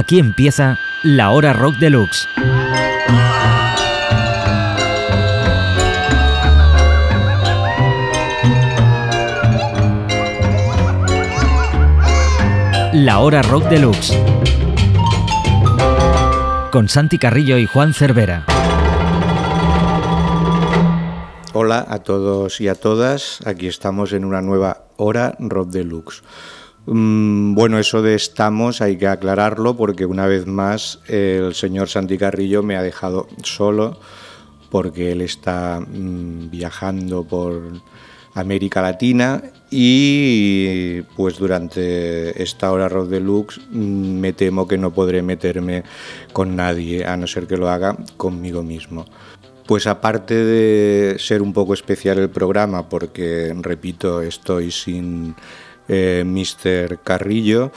Aquí empieza la hora rock deluxe. La hora rock deluxe. Con Santi Carrillo y Juan Cervera. Hola a todos y a todas, aquí estamos en una nueva hora Rock Deluxe. Mm, bueno, eso de estamos hay que aclararlo porque una vez más el señor Santi Carrillo me ha dejado solo porque él está mm, viajando por América Latina y pues durante esta hora Rock Deluxe mm, me temo que no podré meterme con nadie a no ser que lo haga conmigo mismo. Pues aparte de ser un poco especial el programa, porque repito, estoy sin eh, Mr. Carrillo,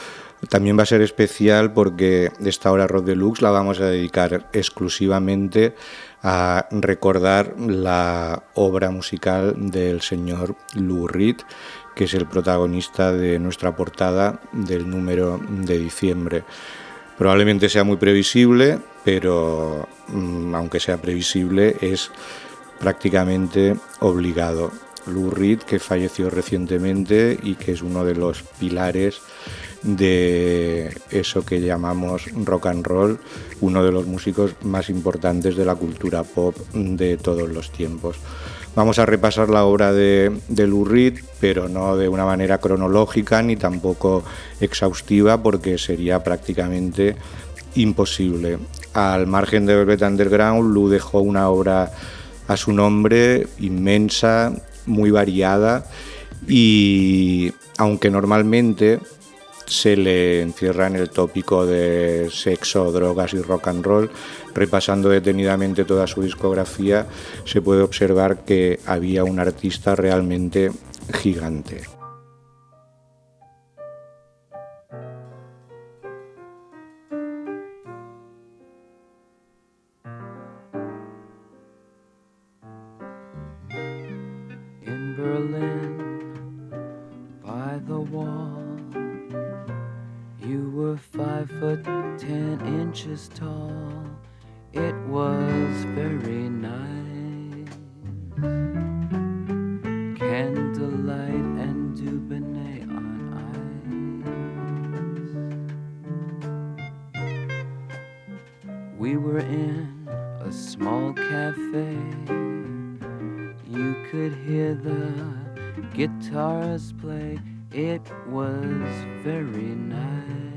también va a ser especial porque esta hora Rock Deluxe la vamos a dedicar exclusivamente a recordar la obra musical del señor Lou Reed, que es el protagonista de nuestra portada del número de diciembre. Probablemente sea muy previsible, pero mm, aunque sea previsible, es prácticamente obligado. Lou Reed, que falleció recientemente y que es uno de los pilares de eso que llamamos rock and roll, uno de los músicos más importantes de la cultura pop de todos los tiempos. Vamos a repasar la obra de, de Lou Reed, pero no de una manera cronológica ni tampoco exhaustiva, porque sería prácticamente imposible. Al margen de Velvet Underground, Lou dejó una obra a su nombre inmensa, muy variada y aunque normalmente se le encierra en el tópico de sexo, drogas y rock and roll, repasando detenidamente toda su discografía, se puede observar que había un artista realmente gigante. Inches tall. It was very nice. Candlelight and Dubonnet on ice. We were in a small cafe. You could hear the guitars play. It was very nice.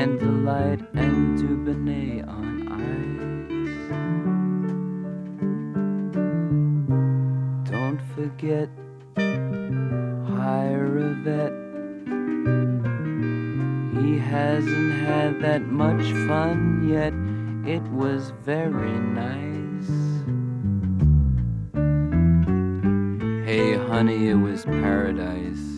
Candlelight and Dubonnet on ice. get hire a vet. He hasn't had that much fun yet. It was very nice. Hey, honey, it was paradise.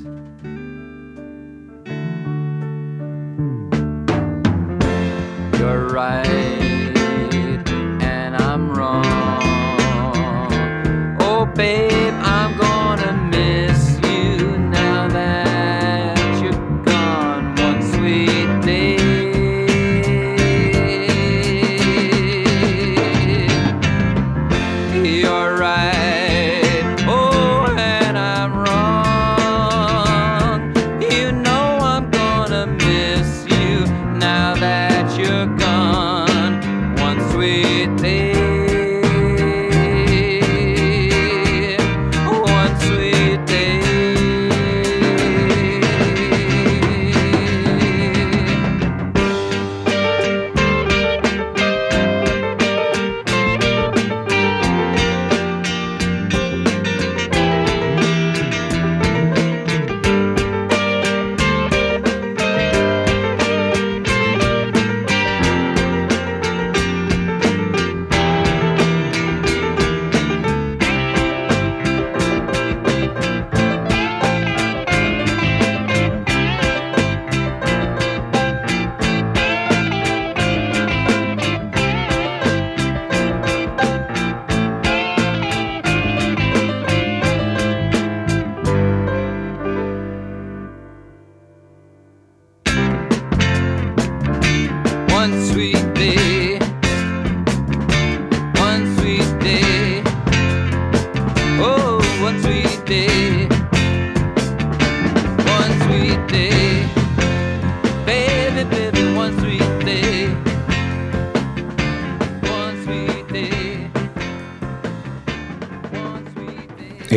Right.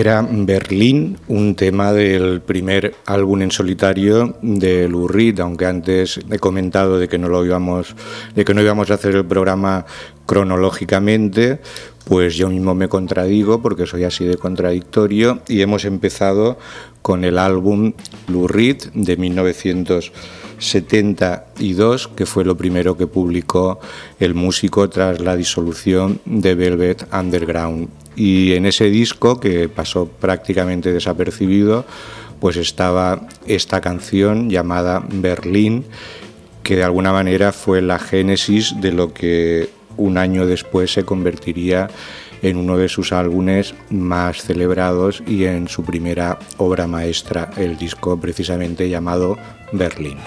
Era Berlín, un tema del primer álbum en solitario de Lou Reed, aunque antes he comentado de que no lo íbamos, de que no íbamos a hacer el programa cronológicamente, pues yo mismo me contradigo porque soy así de contradictorio y hemos empezado con el álbum Lou Reed de 1972, que fue lo primero que publicó el músico tras la disolución de Velvet Underground y en ese disco, que pasó prácticamente desapercibido, pues estaba esta canción llamada Berlín, que de alguna manera fue la génesis de lo que un año después se convertiría en uno de sus álbumes más celebrados y en su primera obra maestra, el disco precisamente llamado Berlín.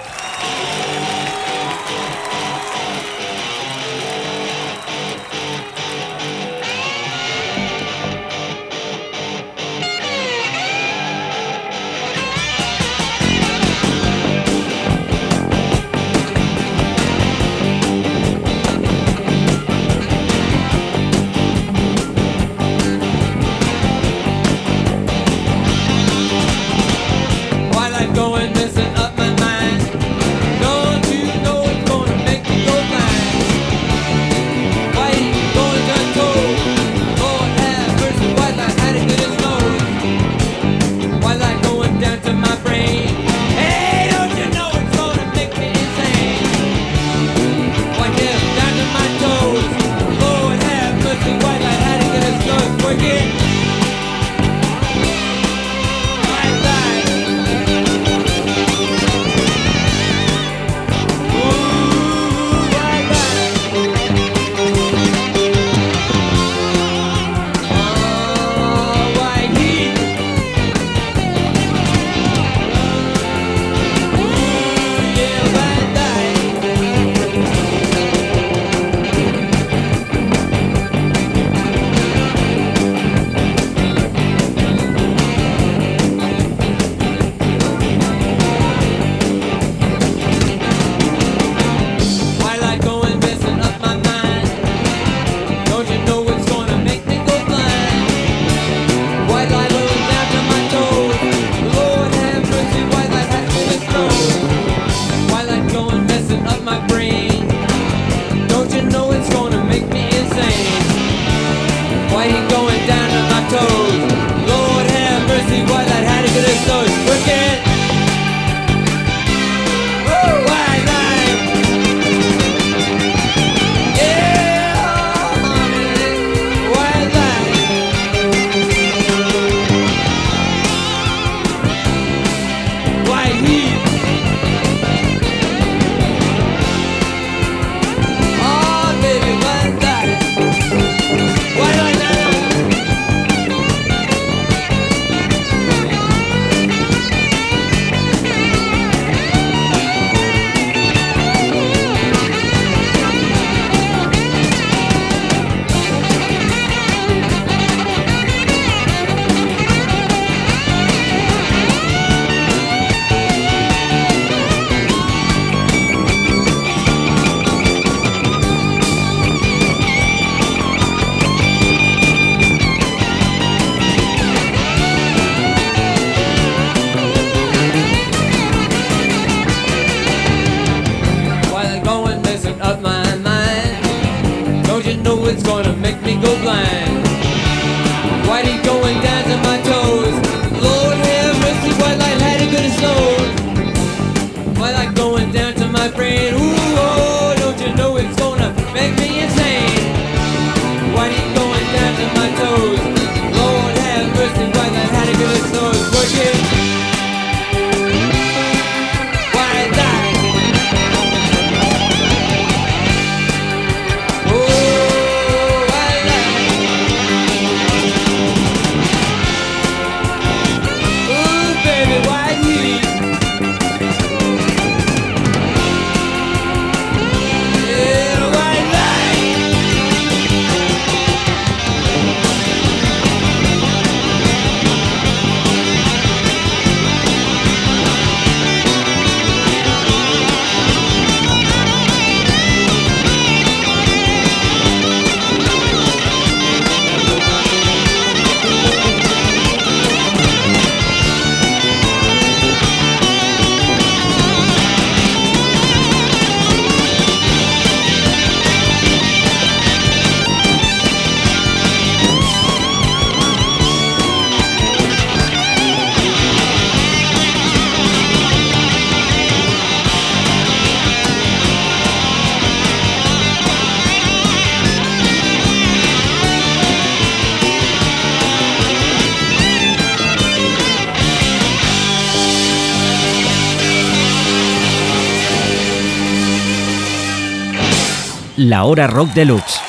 La hora rock deluxe.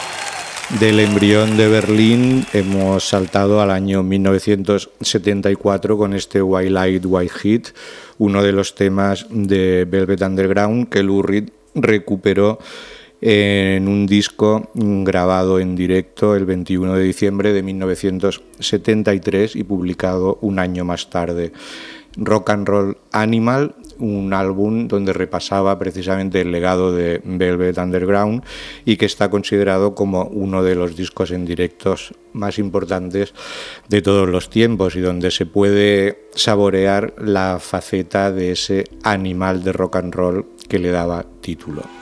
Del embrión de Berlín hemos saltado al año 1974 con este White Light, White Heat, uno de los temas de Velvet Underground que Lou Reed recuperó en un disco grabado en directo el 21 de diciembre de 1973 y publicado un año más tarde. Rock and Roll Animal, un álbum donde repasaba precisamente el legado de Velvet Underground y que está considerado como uno de los discos en directos más importantes de todos los tiempos y donde se puede saborear la faceta de ese animal de rock and roll que le daba título.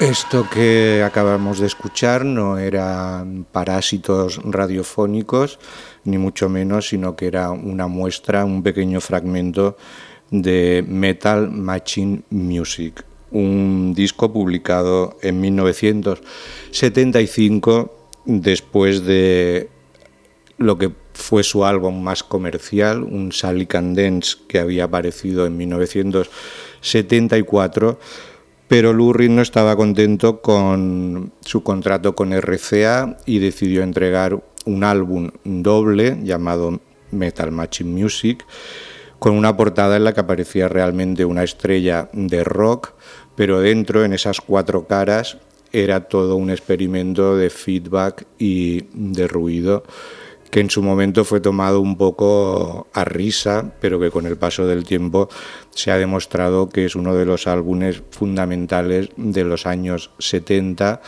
Esto que acabamos de escuchar no eran parásitos radiofónicos, ni mucho menos, sino que era una muestra, un pequeño fragmento de Metal Machine Music, un disco publicado en 1975 después de lo que fue su álbum más comercial, un Sally Can Dance que había aparecido en 1974 pero Reed no estaba contento con su contrato con RCA y decidió entregar un álbum doble llamado Metal Machine Music con una portada en la que aparecía realmente una estrella de rock, pero dentro, en esas cuatro caras, era todo un experimento de feedback y de ruido que en su momento fue tomado un poco a risa, pero que con el paso del tiempo se ha demostrado que es uno de los álbumes fundamentales de los años 70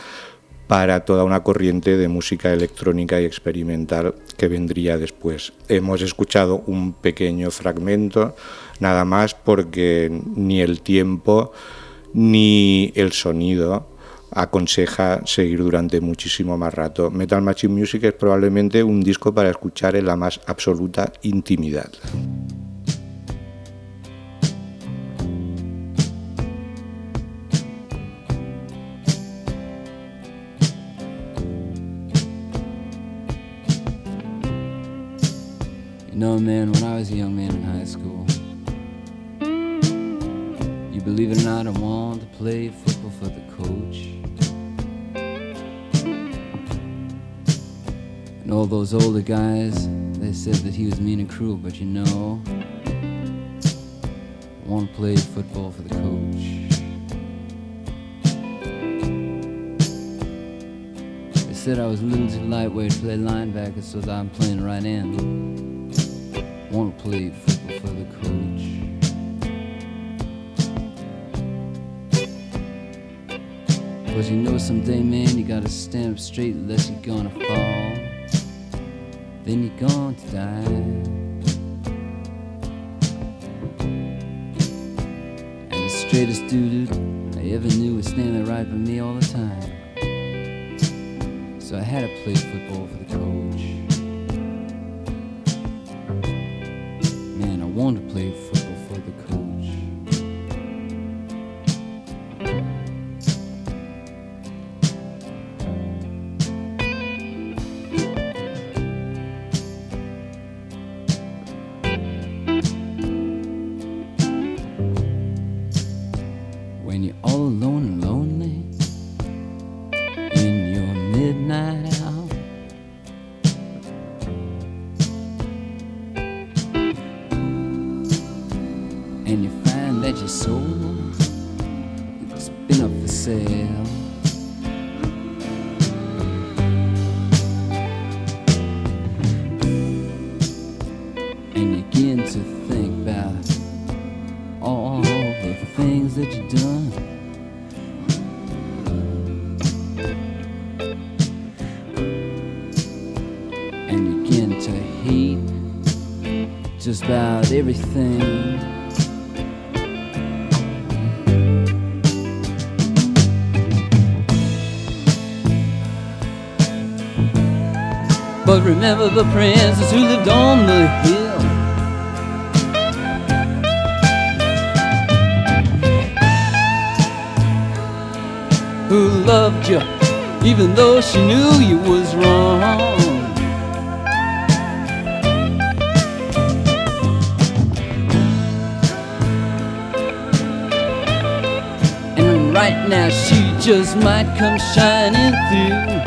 para toda una corriente de música electrónica y experimental que vendría después. Hemos escuchado un pequeño fragmento, nada más porque ni el tiempo ni el sonido aconseja seguir durante muchísimo más rato. Metal Machine Music es probablemente un disco para escuchar en la más absoluta intimidad. In high school, you believe it or not, I to play. And all those older guys, they said that he was mean and cruel, but you know, I want to play football for the coach. They said I was a little too lightweight to play linebacker, so I'm playing right. Want to play football for the coach. Cause you know someday, man, you gotta stand up straight unless you're gonna fall. Then you're going to die. And the straightest dude I ever knew was standing right by me all the time. So I had to play football for the coach. Man, I wanted to play football remember the princess who lived on the hill. who loved you even though she knew you was wrong. And right now she just might come shining through.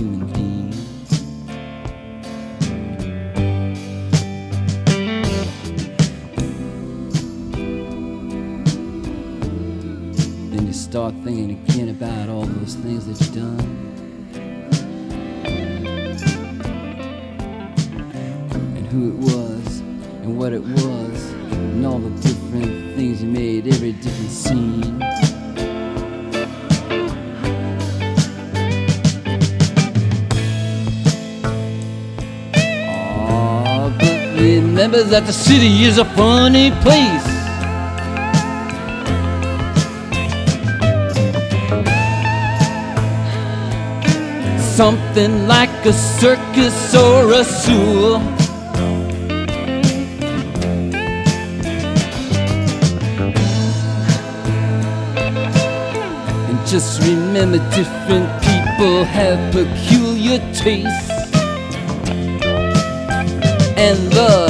Human being. Then you start thinking again about all those things that you've done. And who it was, and what it was, that the city is a funny place. Something like a circus or a zoo. And just remember different people have peculiar tastes. And the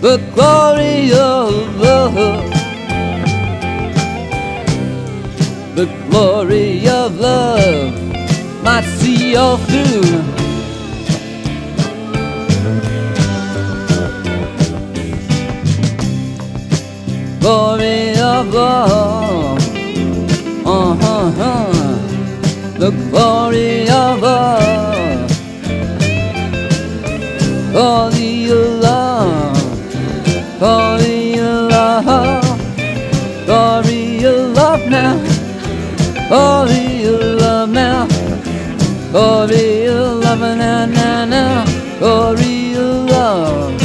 The glory of love. The glory of love might see all through. Glory of love, uh huh, huh. the glory of love, glory glory of love now, now, now, glory of love.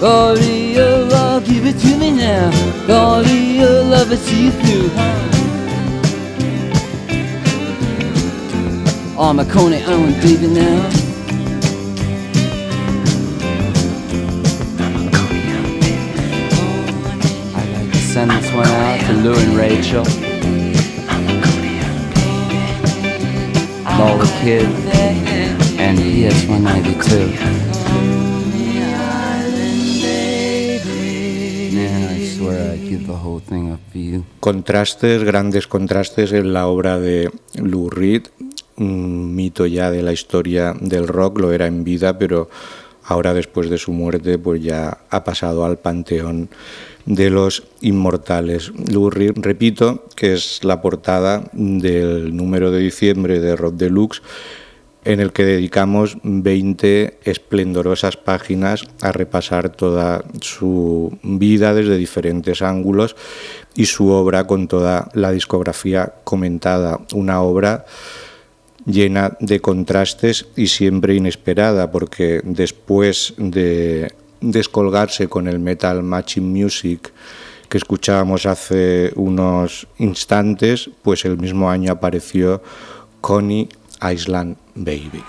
Glory of love, give it to me now. Glory of love, I see you through. Oh, Marconi, I want baby now. I'd like to send this one out to Lou and Rachel. Thing up for you. Contrastes, grandes contrastes en la obra de Lou Reed, un mito ya de la historia del rock, lo era en vida, pero ahora después de su muerte pues ya ha pasado al panteón de los inmortales. Repito, que es la portada del número de diciembre de Rock Deluxe, en el que dedicamos 20 esplendorosas páginas a repasar toda su vida desde diferentes ángulos y su obra con toda la discografía comentada. Una obra llena de contrastes y siempre inesperada, porque después de descolgarse con el metal matching music que escuchábamos hace unos instantes, pues el mismo año apareció Connie Island Baby.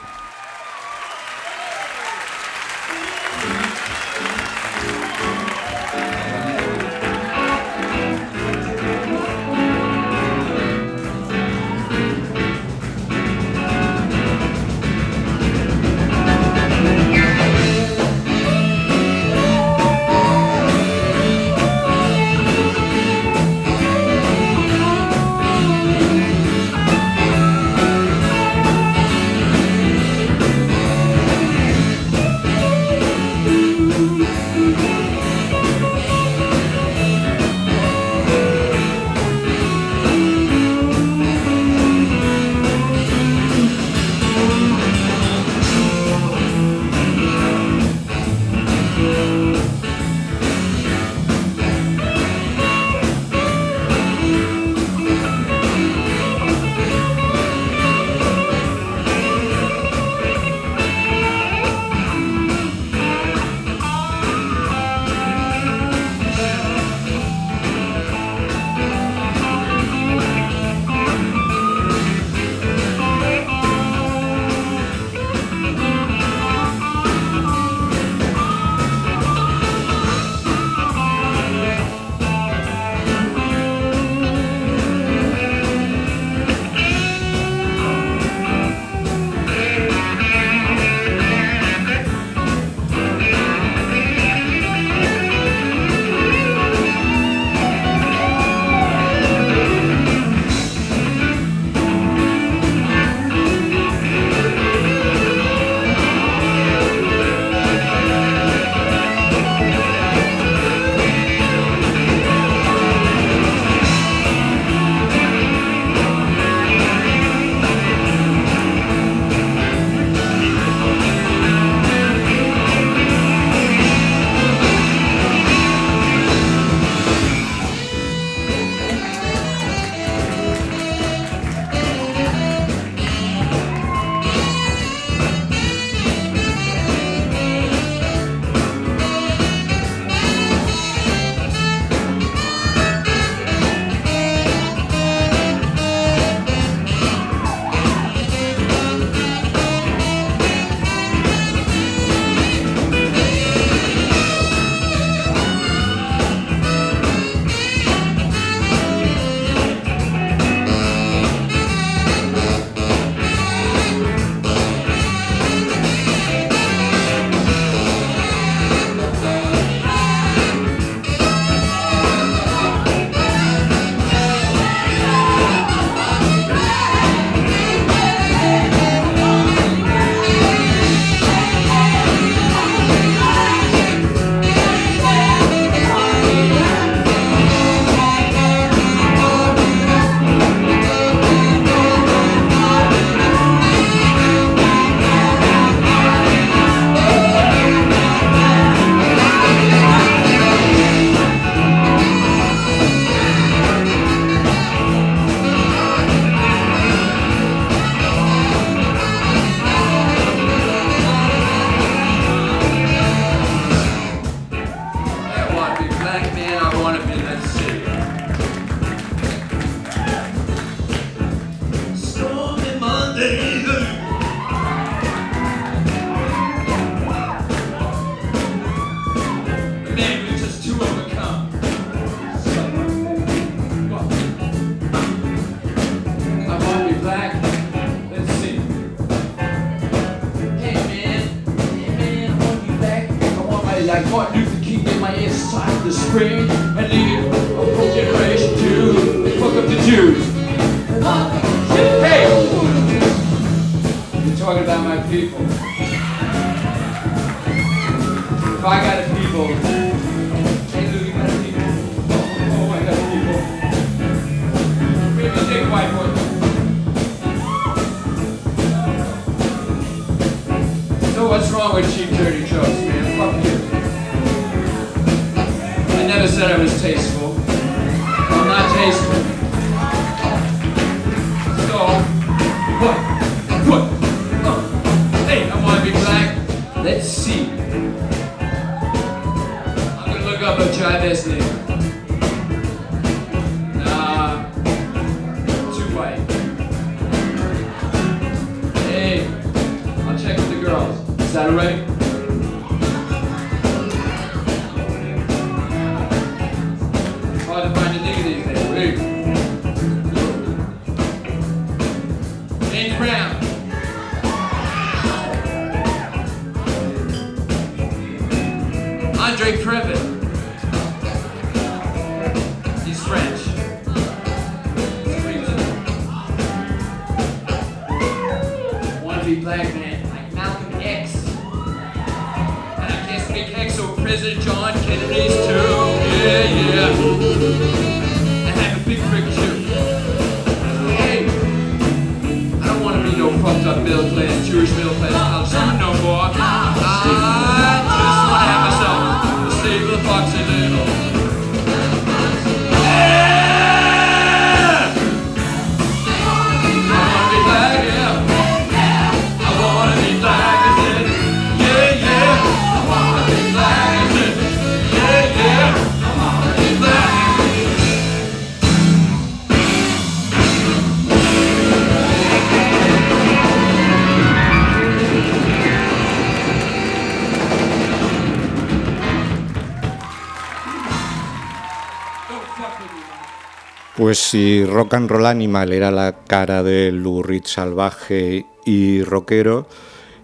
Pues si Rock and Roll Animal era la cara del Lou Reed salvaje y rockero,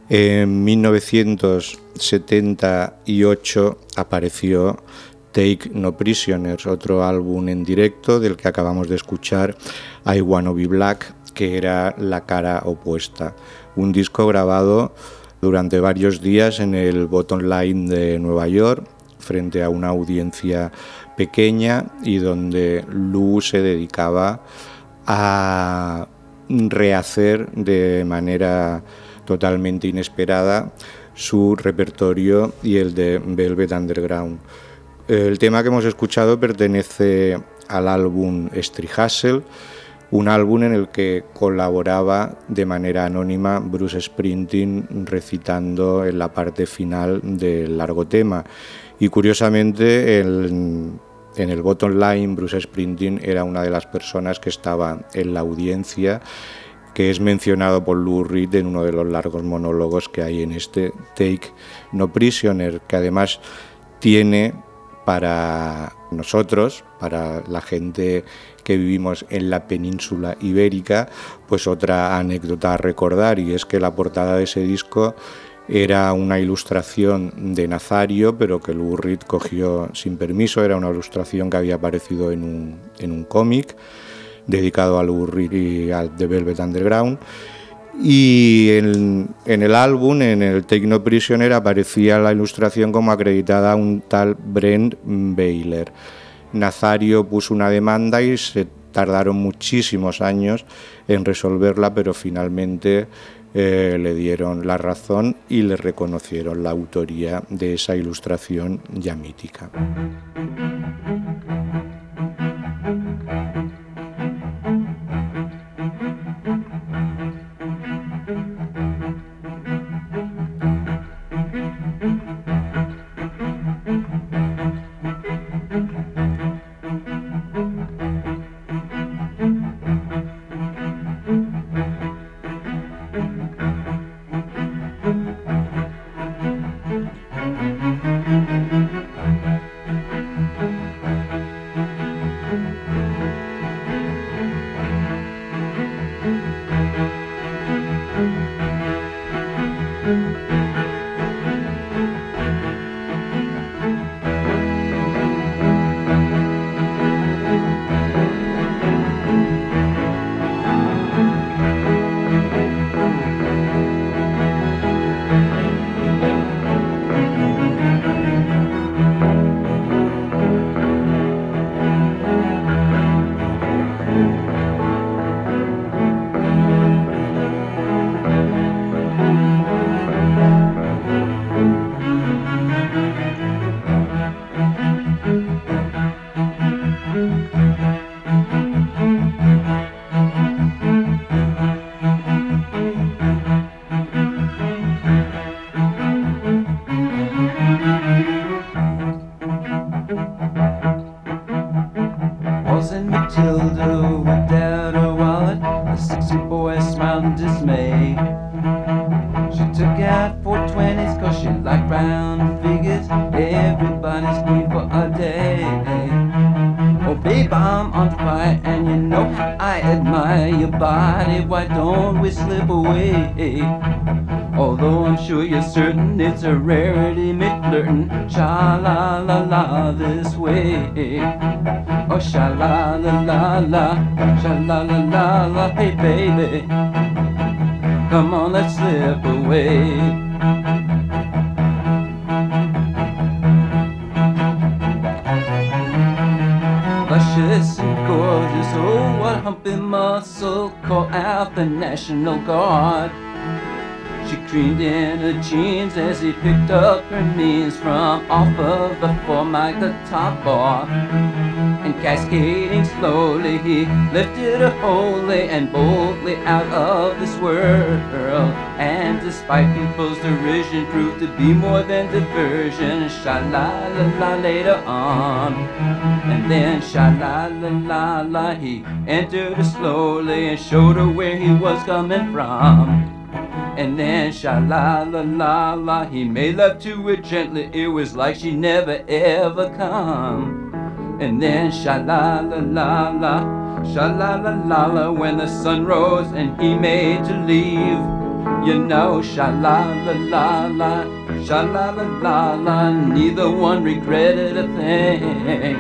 en 1978 apareció Take No Prisoners, otro álbum en directo del que acabamos de escuchar I Wanna Be Black, que era la cara opuesta. Un disco grabado durante varios días en el Bottom Line de Nueva York, frente a una audiencia pequeña y donde Lou se dedicaba a rehacer de manera totalmente inesperada su repertorio y el de Velvet Underground. El tema que hemos escuchado pertenece al álbum Strihasel, un álbum en el que colaboraba de manera anónima Bruce Springsteen recitando en la parte final del largo tema. Y curiosamente, en el bottom line, Bruce Springsteen era una de las personas que estaba en la audiencia, que es mencionado por Lou Reed en uno de los largos monólogos que hay en este Take No Prisoner, que además tiene para nosotros, para la gente que vivimos en la península ibérica, pues otra anécdota a recordar y es que la portada de ese disco era una ilustración de Nazario, pero que Lou Reed cogió sin permiso, era una ilustración que había aparecido en un, en un cómic dedicado a Lou Reed y al The Velvet Underground. Y en, en el álbum, en el Take No Prisoner, aparecía la ilustración como acreditada a un tal Brent Baylor. Nazario puso una demanda y se tardaron muchísimos años en resolverla, pero finalmente eh, le dieron la razón y le reconocieron la autoría de esa ilustración ya mítica. Sha la la la la, sha la la la la. Hey, baby, come on, let's slip away. luscious and gorgeous. Oh, what humpy muscle! Call out the National Guard. She creamed in her jeans as he picked up her means from off of the formic, the top bar. And cascading slowly, he lifted her wholly and boldly out of this world. And despite people's derision, proved to be more than diversion. Sha la la la later on. And then sha la la la la, he entered her slowly and showed her where he was coming from. And then sha la la la la, he made love to her gently. It was like she never ever come. And then sha la la la la, sha la la la la, when the sun rose and he made to leave. You know, sha la la la la, sha la la la la, neither one regretted a thing.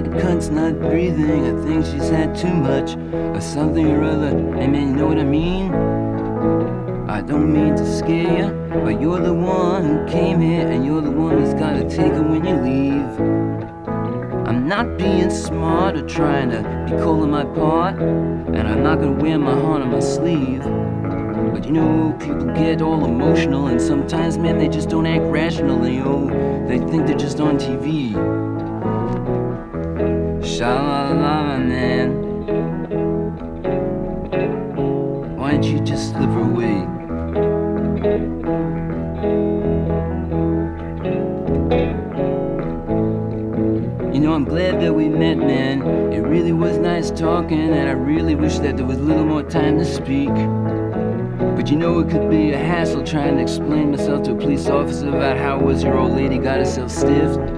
That cunt's not breathing. I think she's had too much or something or other. Hey, man, you know what I mean? I don't mean to scare you, but you're the one who came here and you're the one who's gotta take her when you leave. I'm not being smart or trying to be calling my part, and I'm not gonna wear my heart on my sleeve. But you know, people get all emotional, and sometimes, man, they just don't act rational. They, oh, they think they're just on TV. Sha la la, man. Why don't you just slip away? You know, I'm glad that we met, man. It really was nice talking, and I really wish that there was a little more time to speak. But you know, it could be a hassle trying to explain myself to a police officer about how was your old lady got herself stiffed.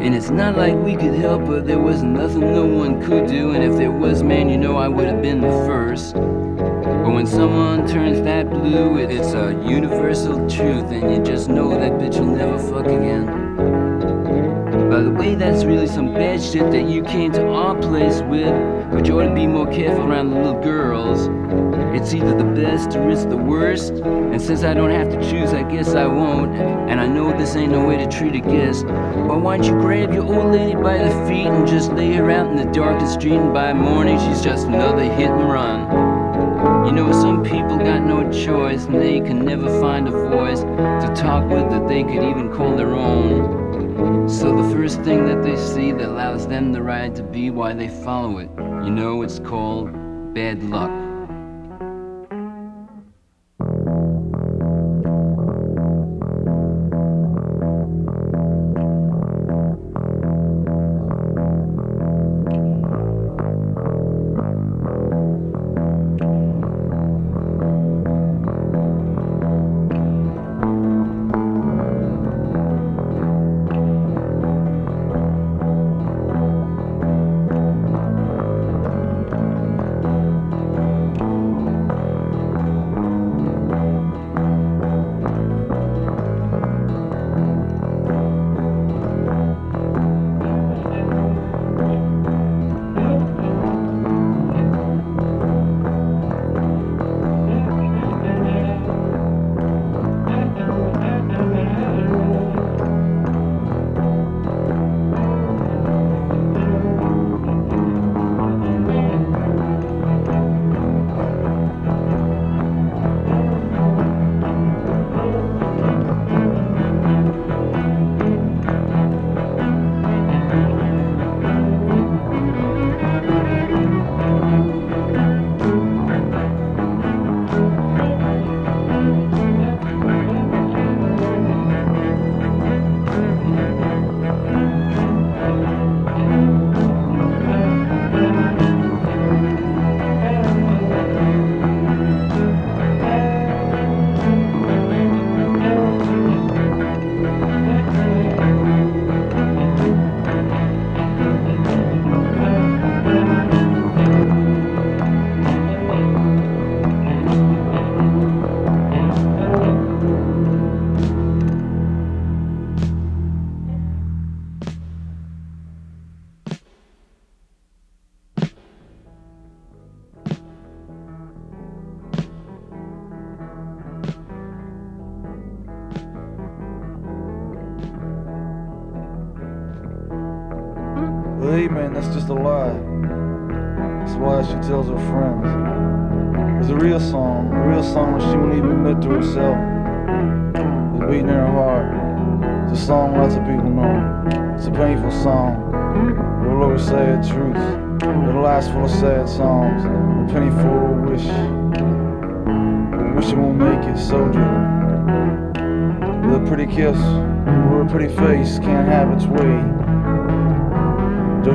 And it's not like we could help her, there was nothing no one could do, and if there was, man, you know I would have been the first. But when someone turns that blue, it- it's a universal truth, and you just know that bitch will never fuck again. By the way, that's really some bad shit that you came to our place with. But you ought to be more careful around the little girls. It's either the best or it's the worst. And since I don't have to choose, I guess I won't. And I know this ain't no way to treat a guest. But why don't you grab your old lady by the feet and just lay her out in the darkest street? And by morning, she's just another hit and run. You know, some people got no choice and they can never find a voice to talk with that they could even call their own. So the first thing that they see that allows them the right to be why they follow it. You know, it's called bad luck.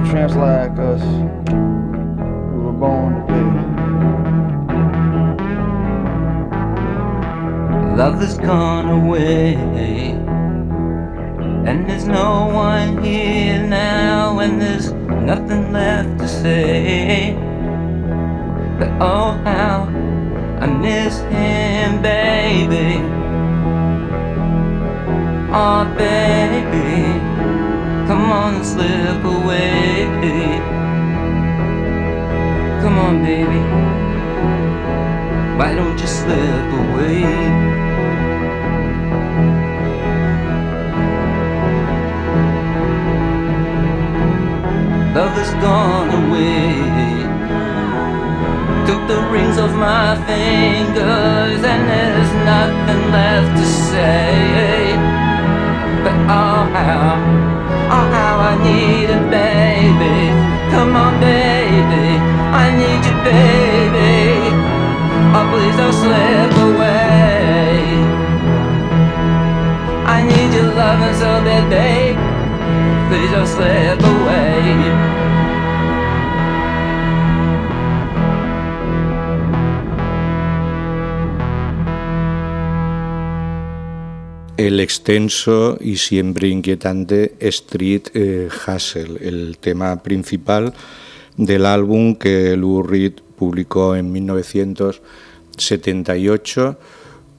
Tramps like us who were born to pay. Love has gone away, and there's no one here now, and there's nothing left to say. But oh, how I miss him, baby. Oh, baby, on slip away. Come on, baby. Why don't you slip away? Love has gone away. Took the rings off my fingers, and there's nothing left to say. But oh how, oh how I need it, baby. Come on, baby, I need you, baby. Oh, please don't slip away. I need your loving so bad, babe. Please don't slip away. El extenso y siempre inquietante Street eh, Hustle, el tema principal del álbum que Lou Reed publicó en 1978,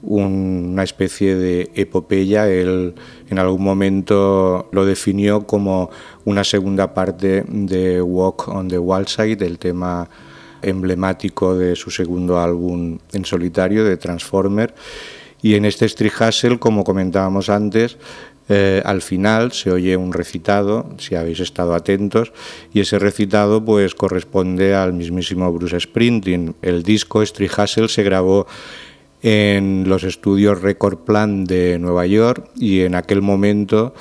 un- una especie de epopeya. Él en algún momento lo definió como una segunda parte de Walk on the Wall Side, el tema emblemático de su segundo álbum en solitario, de Transformer. Y en este Street Hustle, como comentábamos antes, eh, al final se oye un recitado, si habéis estado atentos, y ese recitado pues corresponde al mismísimo Bruce Springsteen. El disco Street Hustle se grabó en los estudios Record Plan de Nueva York y en aquel momento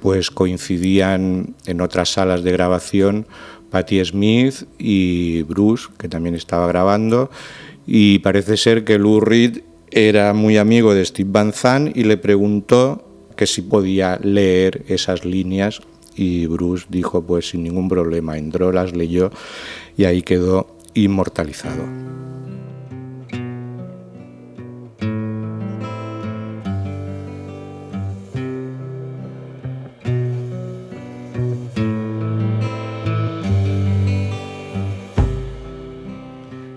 pues coincidían en otras salas de grabación Patti Smith y Bruce, que también estaba grabando, y parece ser que Lou Reed era muy amigo de Steve Van Zandt y le preguntó que si podía leer esas líneas y Bruce dijo pues sin ningún problema, entró, las leyó y ahí quedó inmortalizado.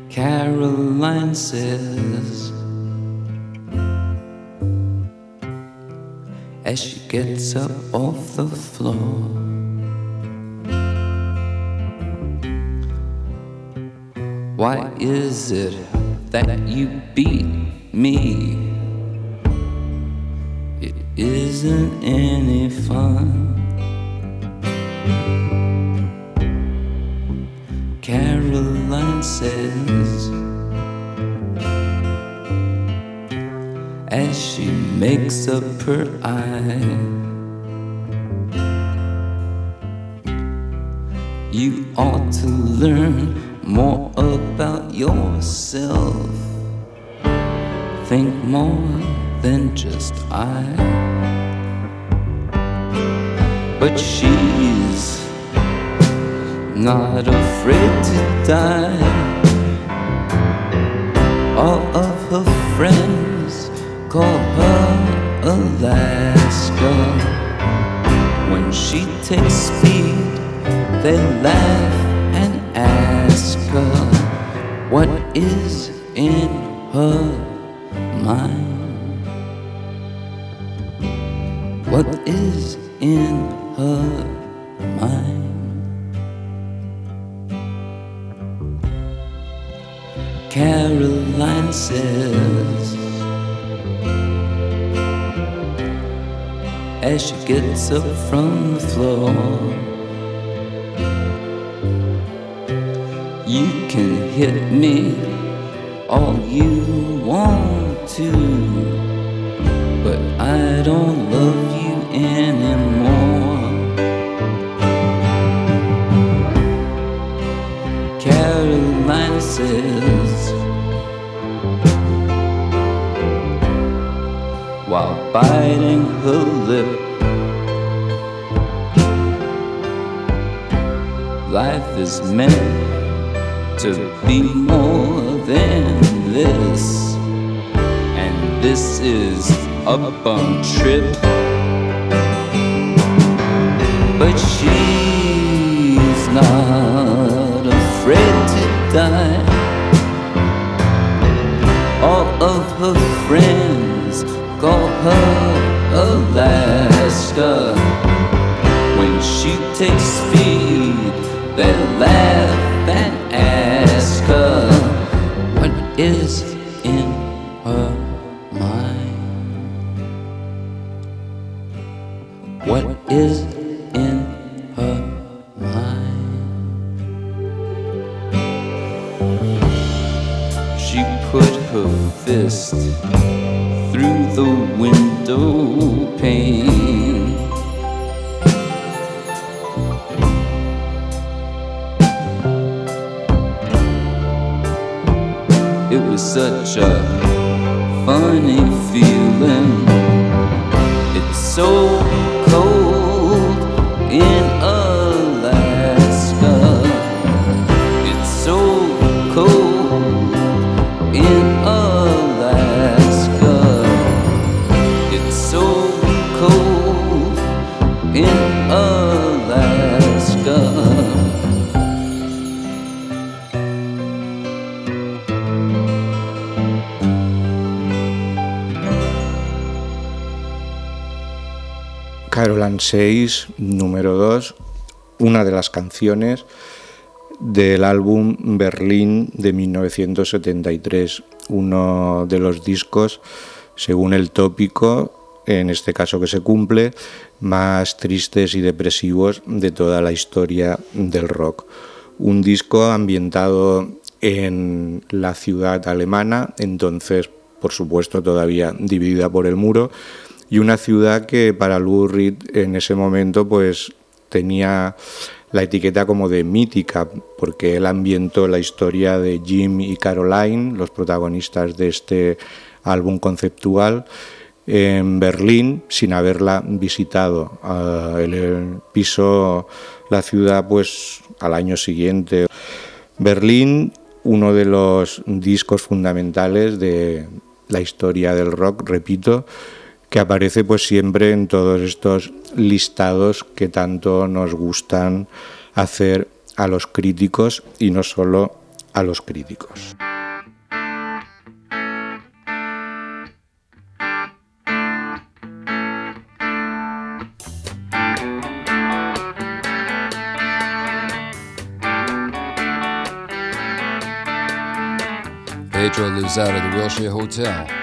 Caroline says, as she gets up off the floor. Why is it that you beat me? It isn't any fun. Caroline says, as she makes up her eye. You 在 6, número 2, una de las canciones del álbum Berlín de 1973, uno de los discos, según el tópico, en este caso que se cumple, más tristes y depresivos de toda la historia del rock. Un disco ambientado en la ciudad alemana, entonces, por supuesto, todavía dividida por el muro, y una ciudad que para Lou Reed en ese momento pues tenía la etiqueta como de mítica, porque él ambientó la historia de Jim y Caroline, los protagonistas de este álbum conceptual, en Berlín sin haberla visitado. Él pisó la ciudad pues al año siguiente. Berlín, uno de los discos fundamentales de la historia del rock, repito, que aparece pues siempre en todos estos listados que tanto nos gustan hacer a los críticos y no solo a los críticos. Pedro lives out of Hotel.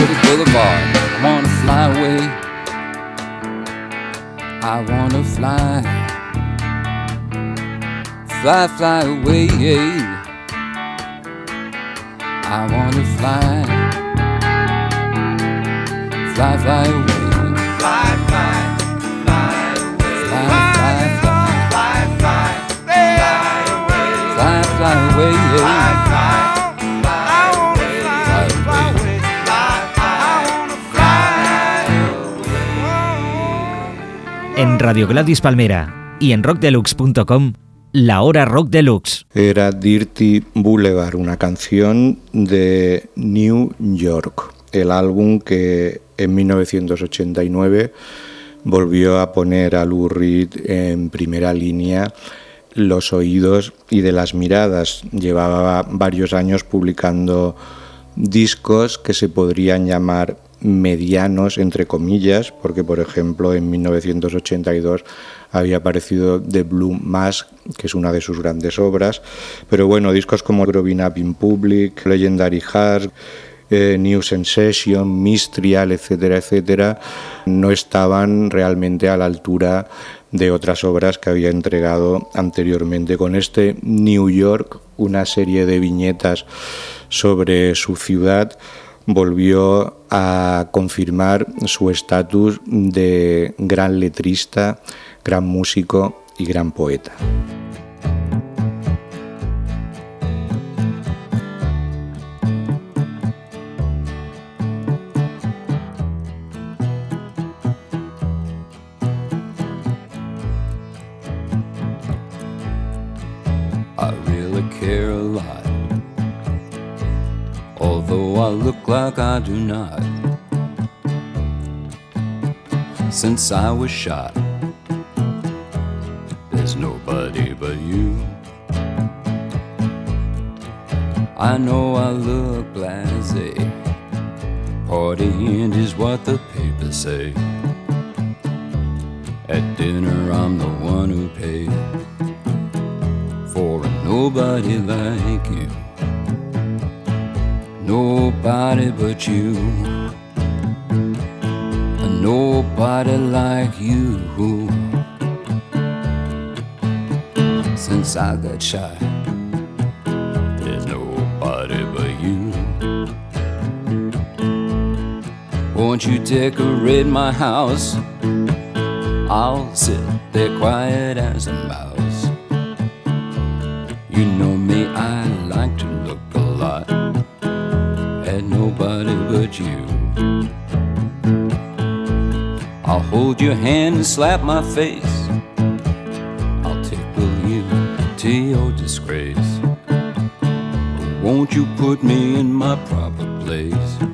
the boulevard. I want to fly away. I want to fly, fly, fly away. I want to fly, fly, fly away. Fly, fly, fly away. Fly, fly, fly, Fly, fly, fly away. fly, fly away. En Radio Gladys Palmera y en rockdeluxe.com, La Hora Rock Deluxe. Era Dirty Boulevard, una canción de New York, el álbum que en 1989 volvió a poner a Lou Reed en primera línea los oídos y de las miradas. Llevaba varios años publicando discos que se podrían llamar medianos, entre comillas, porque por ejemplo en 1982 había aparecido The Blue Mask, que es una de sus grandes obras, pero bueno, discos como Growing Up in Public, Legendary Hearts, eh, New Sensation, Mistrial, etcétera, etcétera, no estaban realmente a la altura de otras obras que había entregado anteriormente. Con este New York, una serie de viñetas sobre su ciudad, volvió a confirmar su estatus de gran letrista, gran músico y gran poeta. I look like I do not. Since I was shot, there's nobody but you. I know I look blasé. Partying is what the papers say. At dinner, I'm the one who pays for a nobody like you. Nobody but you. A nobody like you. Since I got shot, there's nobody but you. Won't you decorate my house? I'll sit there quiet as a mouse. You. I'll hold your hand and slap my face. I'll tickle you to your disgrace. Won't you put me in my proper place?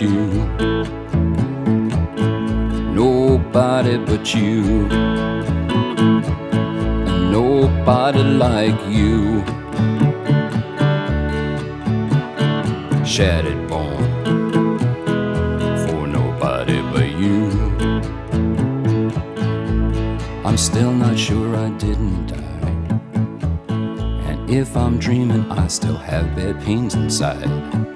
you. Nobody but you. Nobody like you. Shattered bone for nobody but you. I'm still not sure I didn't die. And if I'm dreaming, I still have bad pains inside.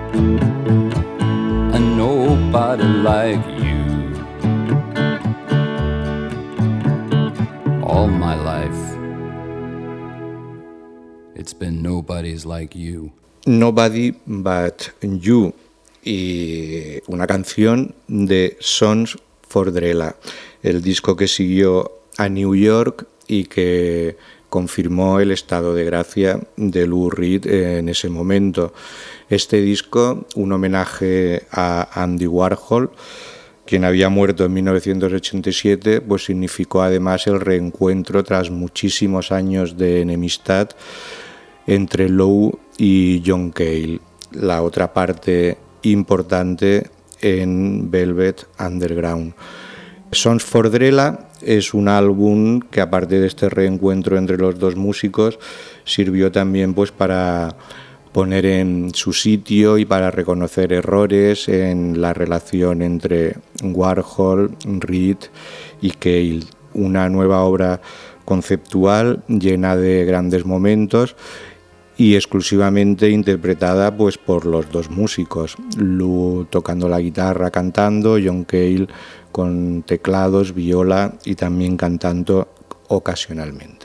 Like you. All my life, it's been nobody's like you. Nobody But You y una canción de Sons for Drella, el disco que siguió a New York y que confirmó el estado de gracia de Lou Reed en ese momento. Este disco, un homenaje a Andy Warhol, quien había muerto en 1987, pues significó además el reencuentro tras muchísimos años de enemistad entre Lowe y John Cale, la otra parte importante en Velvet Underground. Sons for Drella es un álbum que aparte de este reencuentro entre los dos músicos sirvió también pues para poner en su sitio y para reconocer errores en la relación entre Warhol, Reed y Cale. Una nueva obra conceptual llena de grandes momentos y exclusivamente interpretada pues por los dos músicos, Lou tocando la guitarra, cantando, John Cale con teclados, viola y también cantando ocasionalmente.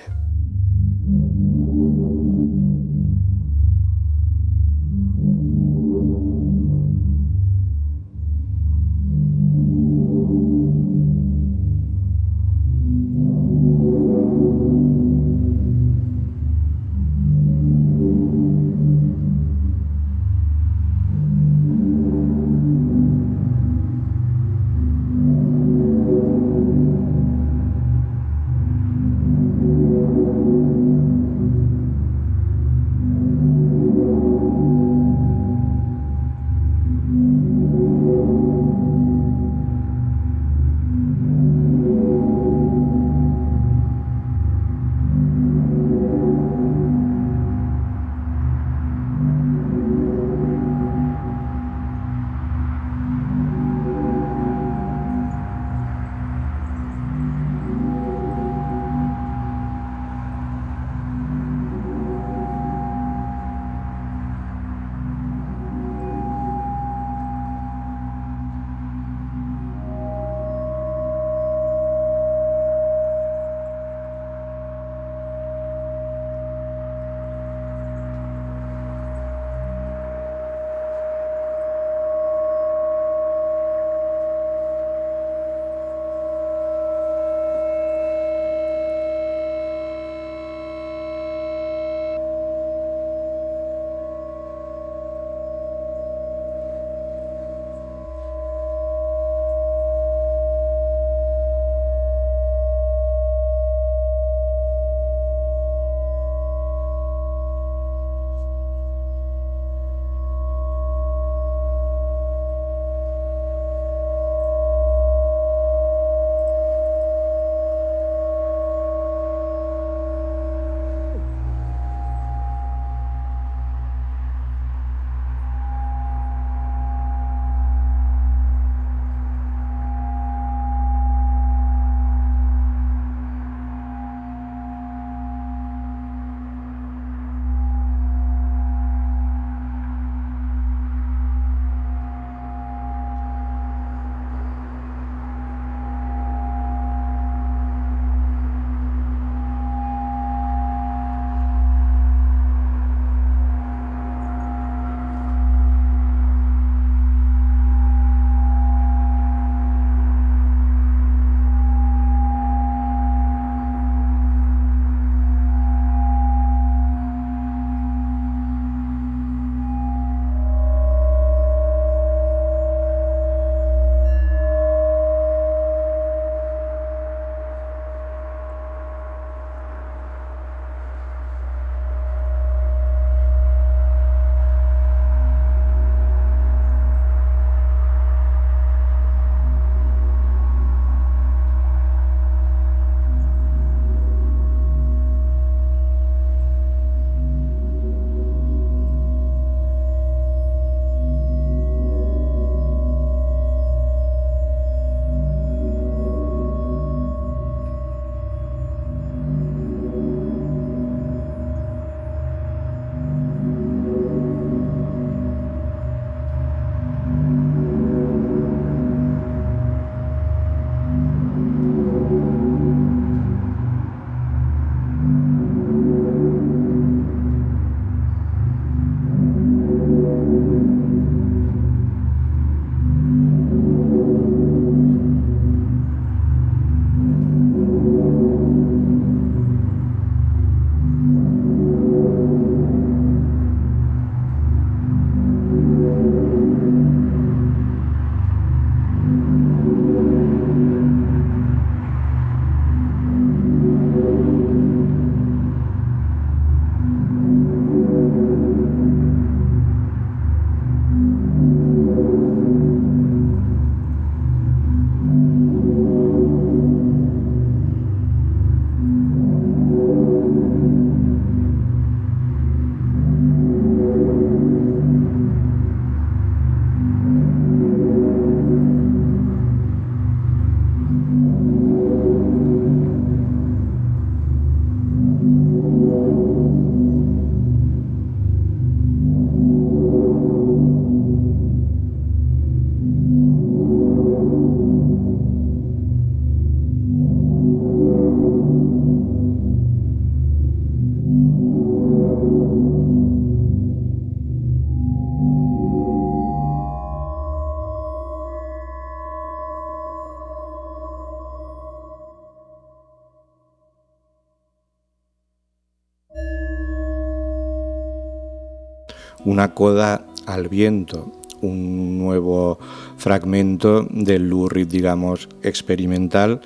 Una coda al viento, un nuevo fragmento del Lou Reed, digamos, experimental,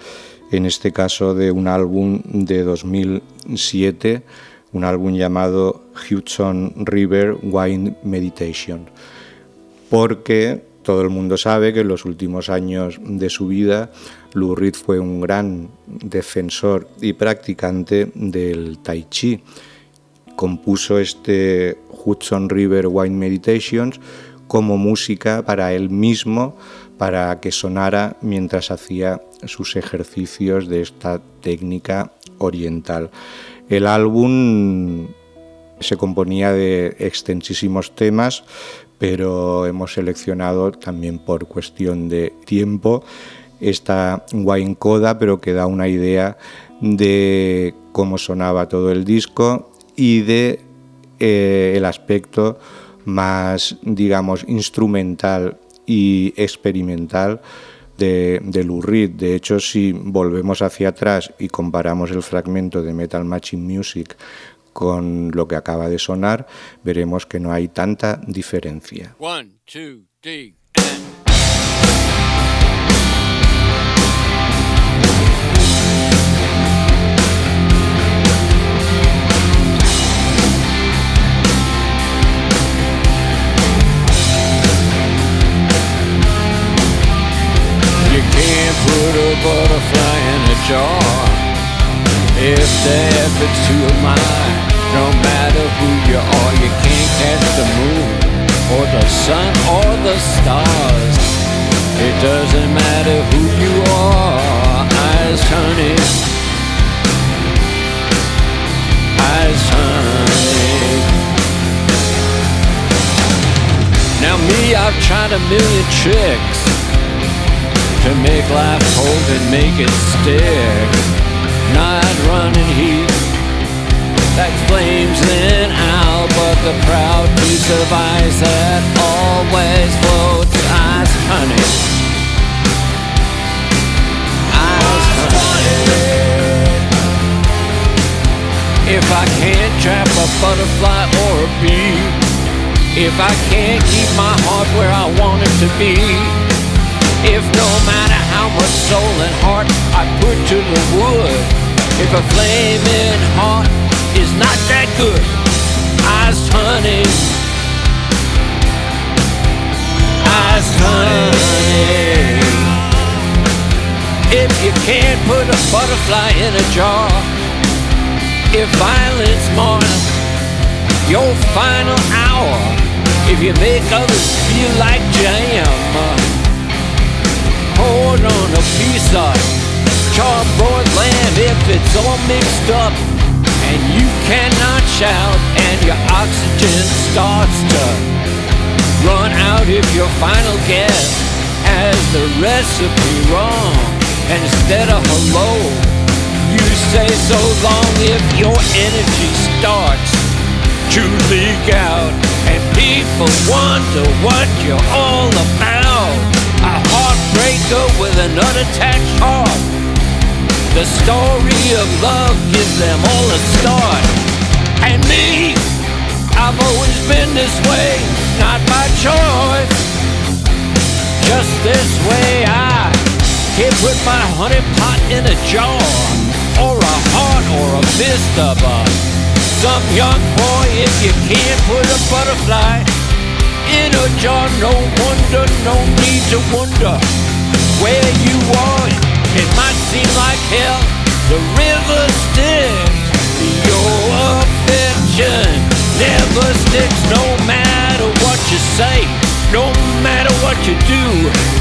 en este caso de un álbum de 2007, un álbum llamado Hudson River Wine Meditation, porque todo el mundo sabe que en los últimos años de su vida Lou Reed fue un gran defensor y practicante del tai chi. Compuso este Hudson River Wine Meditations como música para él mismo, para que sonara mientras hacía sus ejercicios de esta técnica oriental. El álbum se componía de extensísimos temas, pero hemos seleccionado también por cuestión de tiempo esta wine coda, pero que da una idea de cómo sonaba todo el disco y de eh, el aspecto más, digamos, instrumental y experimental de, de Lou Reed. De hecho, si volvemos hacia atrás y comparamos el fragmento de Metal Matching Music con lo que acaba de sonar, veremos que no hay tanta diferencia. Put a butterfly in a jar if the effort's too mine. No matter who you are, you can't catch the moon or the sun or the stars. It doesn't matter who you are, eyes honey. Eyes honey. Now me, I've tried a million tricks to make life hold and make it stick. Not running heat that flames in out, but the proud piece of ice that always floats. Ice honey. Ice honey. If I can't trap a butterfly or a bee, if I can't keep my heart where I want it to be. If no matter how much soul and heart I put to the wood, if a flaming heart is not that good, eyes honey, eyes honey. If you can't put a butterfly in a jar, if violence marks your final hour, if you make others feel like jam on a piece of charbroiled lamb if it's all mixed up and you cannot shout and your oxygen starts to run out if your final guess has the recipe wrong. And instead of hello you say so long if your energy starts to leak out and people wonder what you're all about heartbreaker with an unattached heart. The story of love gives them all a start. And me, I've always been this way, not by choice. Just this way I can't put my honey pot in a jar, or a heart, or a fist of a some young boy. If you can't put a butterfly in a jar, no wonder, no need to wonder where you are. It might seem like hell, the River Styx. Your affection never sticks, no matter what you say, no matter what you do.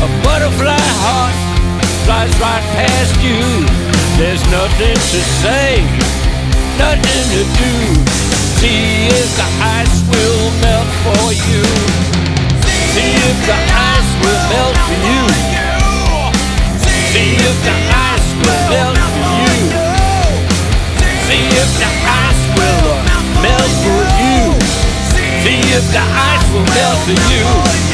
A butterfly heart flies right past you. There's nothing to say, nothing to do. See if the ice will melt for you. See if the ice will melt for you. See if the ice will melt for you. See if the ice will uh, melt for you. See if the ice will melt for you.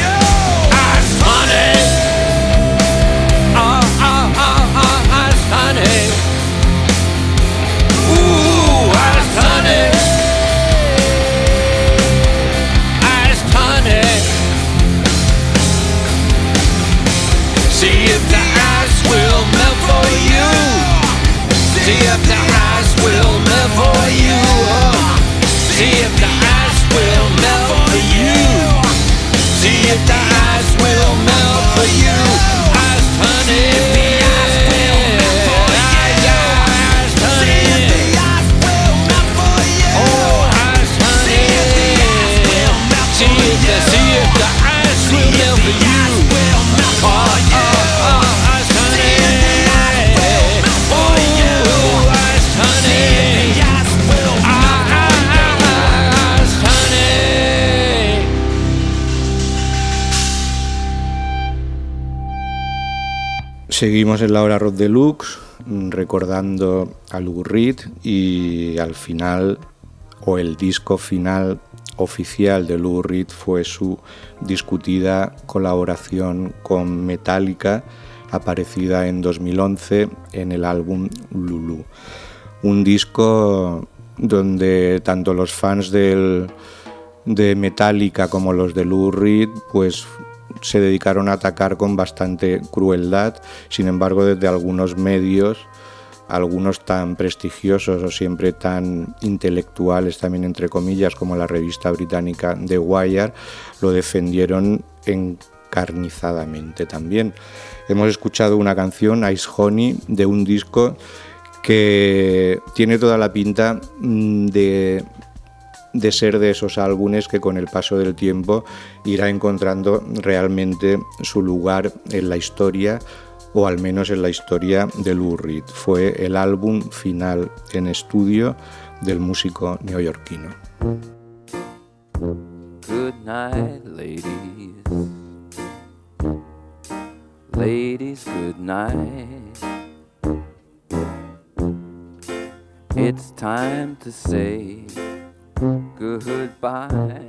Seguimos en la hora rock deluxe mm, recordando a Lou Reed y al final o el disco final oficial de Lou Reed fue su discutida colaboración con Metallica aparecida en 2011 en el álbum Lulu. Un disco donde tanto los fans de Metallica como los de Lou Reed pues se dedicaron a atacar con bastante crueldad. Sin embargo, desde algunos medios, algunos tan prestigiosos o siempre tan intelectuales, también entre comillas, como la revista británica The Wire, lo defendieron encarnizadamente también. Hemos escuchado una canción, Ice Honey, de un disco que tiene toda la pinta mm, de de ser de esos álbumes que con el paso del tiempo irá encontrando realmente su lugar en la historia o al menos en la historia de Lou Reed. Fue el álbum final en estudio del músico neoyorquino. Good night, ladies. Ladies, good night. It's time to say goodbye.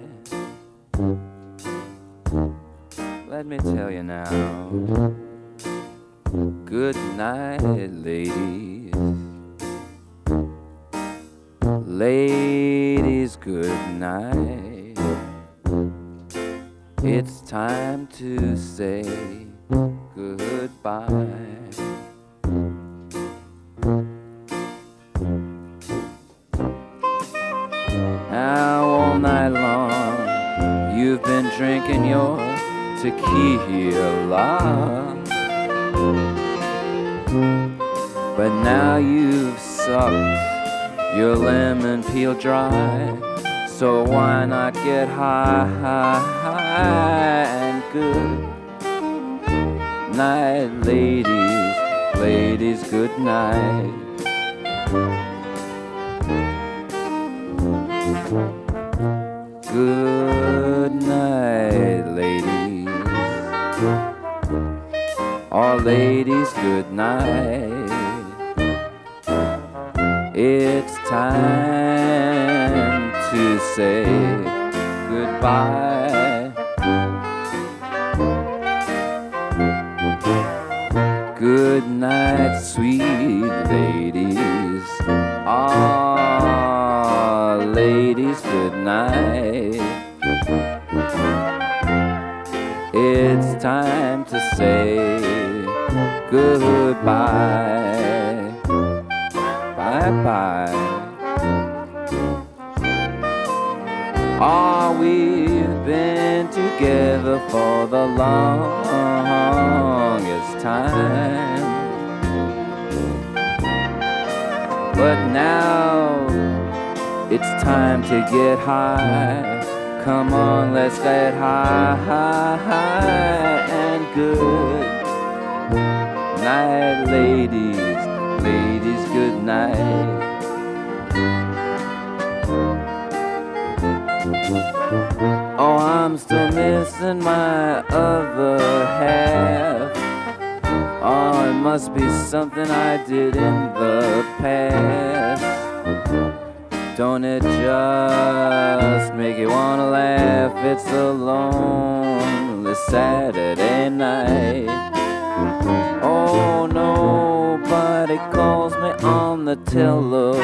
Let me tell you now. Good night, ladies. Ladies, good night. It's time to say goodbye. Tequila. But now you've sucked your lemon peel dry. So why not get high, high, high and good night, ladies, ladies, good night. Ladies, good night. It's time to say goodbye. To get high. Come on, let's get high, high, high and good night, ladies. Ladies, good night. Oh, I'm still missing my other half. Oh, it must be something I did in the past. Don't it just make you wanna laugh? It's a lonely Saturday night. Oh, no nobody calls me on the telephone.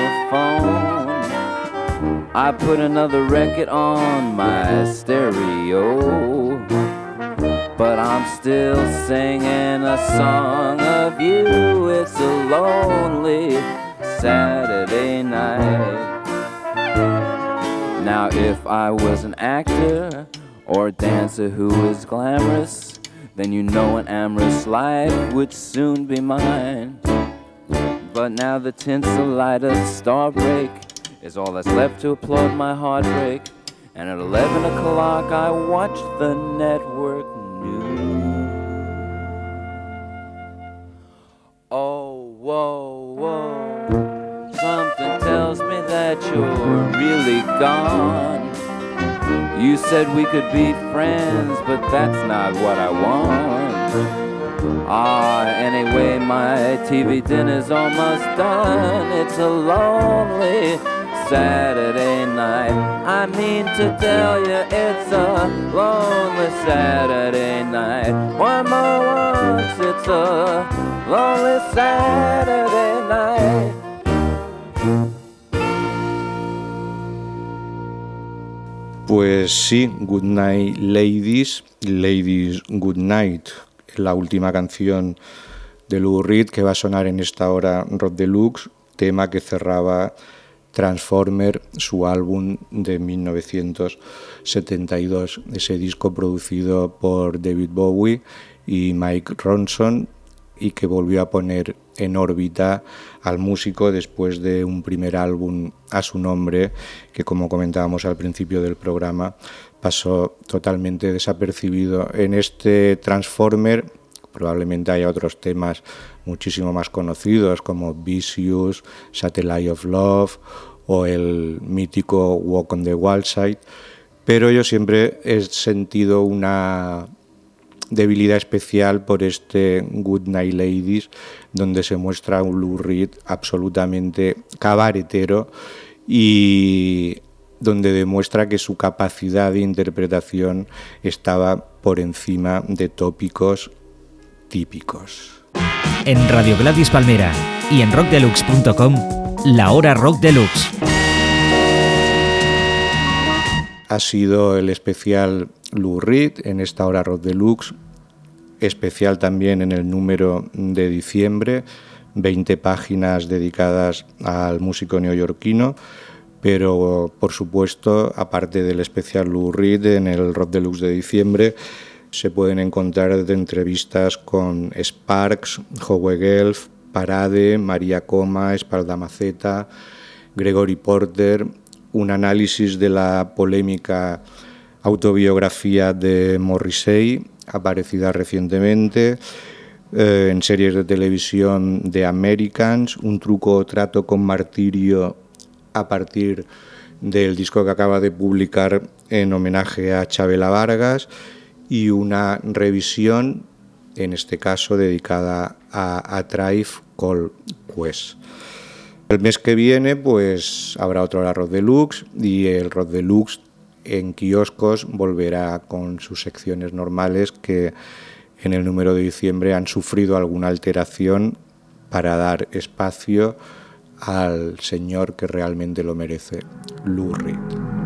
I put another record on my stereo. But I'm still singing a song of you. It's a lonely Saturday night. Now, if I was an actor or a dancer who was glamorous, then you know an amorous life would soon be mine. But now the tinsel light of star break is all that's left to applaud my heartbreak. And at 11 o'clock, I watch the network news. Oh, whoa, whoa. That you're really gone. You said we could be friends, but that's not what I want. Ah, anyway, my TV dinner's almost done. It's a lonely Saturday night. I mean to tell you, it's a lonely Saturday night. One more once, it's a lonely Saturday night. Pues sí, Good Night Ladies, Ladies Good Night, la última canción de Lou Reed que va a sonar en esta hora Rock Deluxe, tema que cerraba Transformer, su álbum de 1972, ese disco producido por David Bowie y Mike Ronson y que volvió a poner en órbita al músico después de un primer álbum a su nombre que como comentábamos al principio del programa pasó totalmente desapercibido. En este Transformer probablemente haya otros temas muchísimo más conocidos como Vicious, Satellite of Love o el mítico Walk on the Wild Side, pero yo siempre he sentido una debilidad especial por este Good Night Ladies, donde se muestra un Lou Reed absolutamente cabaretero y donde demuestra que su capacidad de interpretación estaba por encima de tópicos típicos. En Radio Gladys Palmera y en rockdeluxe.com, la hora rock deluxe. Ha sido el especial Lou Reed en esta hora rock deluxe, especial también en el número de diciembre, 20 páginas dedicadas al músico neoyorquino, pero por supuesto, aparte del especial Lou Reed en el Rock Deluxe de diciembre, se pueden encontrar entrevistas con Sparks, Howe Gelf, Parade, María Coma, Espaldamaceta, Gregory Porter, un análisis de la polémica autobiografía de Morrissey, aparecida recientemente, eh, en series de televisión de Americans, un truco trato con martirio a partir del disco que acaba de publicar en homenaje a Chabela Vargas y una revisión, en este caso dedicada a, a Tribe Call Quest. El mes que viene pues habrá otro Rock Deluxe y el Rock Deluxe en kioscos volverá con sus secciones normales que en el número de diciembre han sufrido alguna alteración para dar espacio al señor que realmente lo merece, Lou Reed.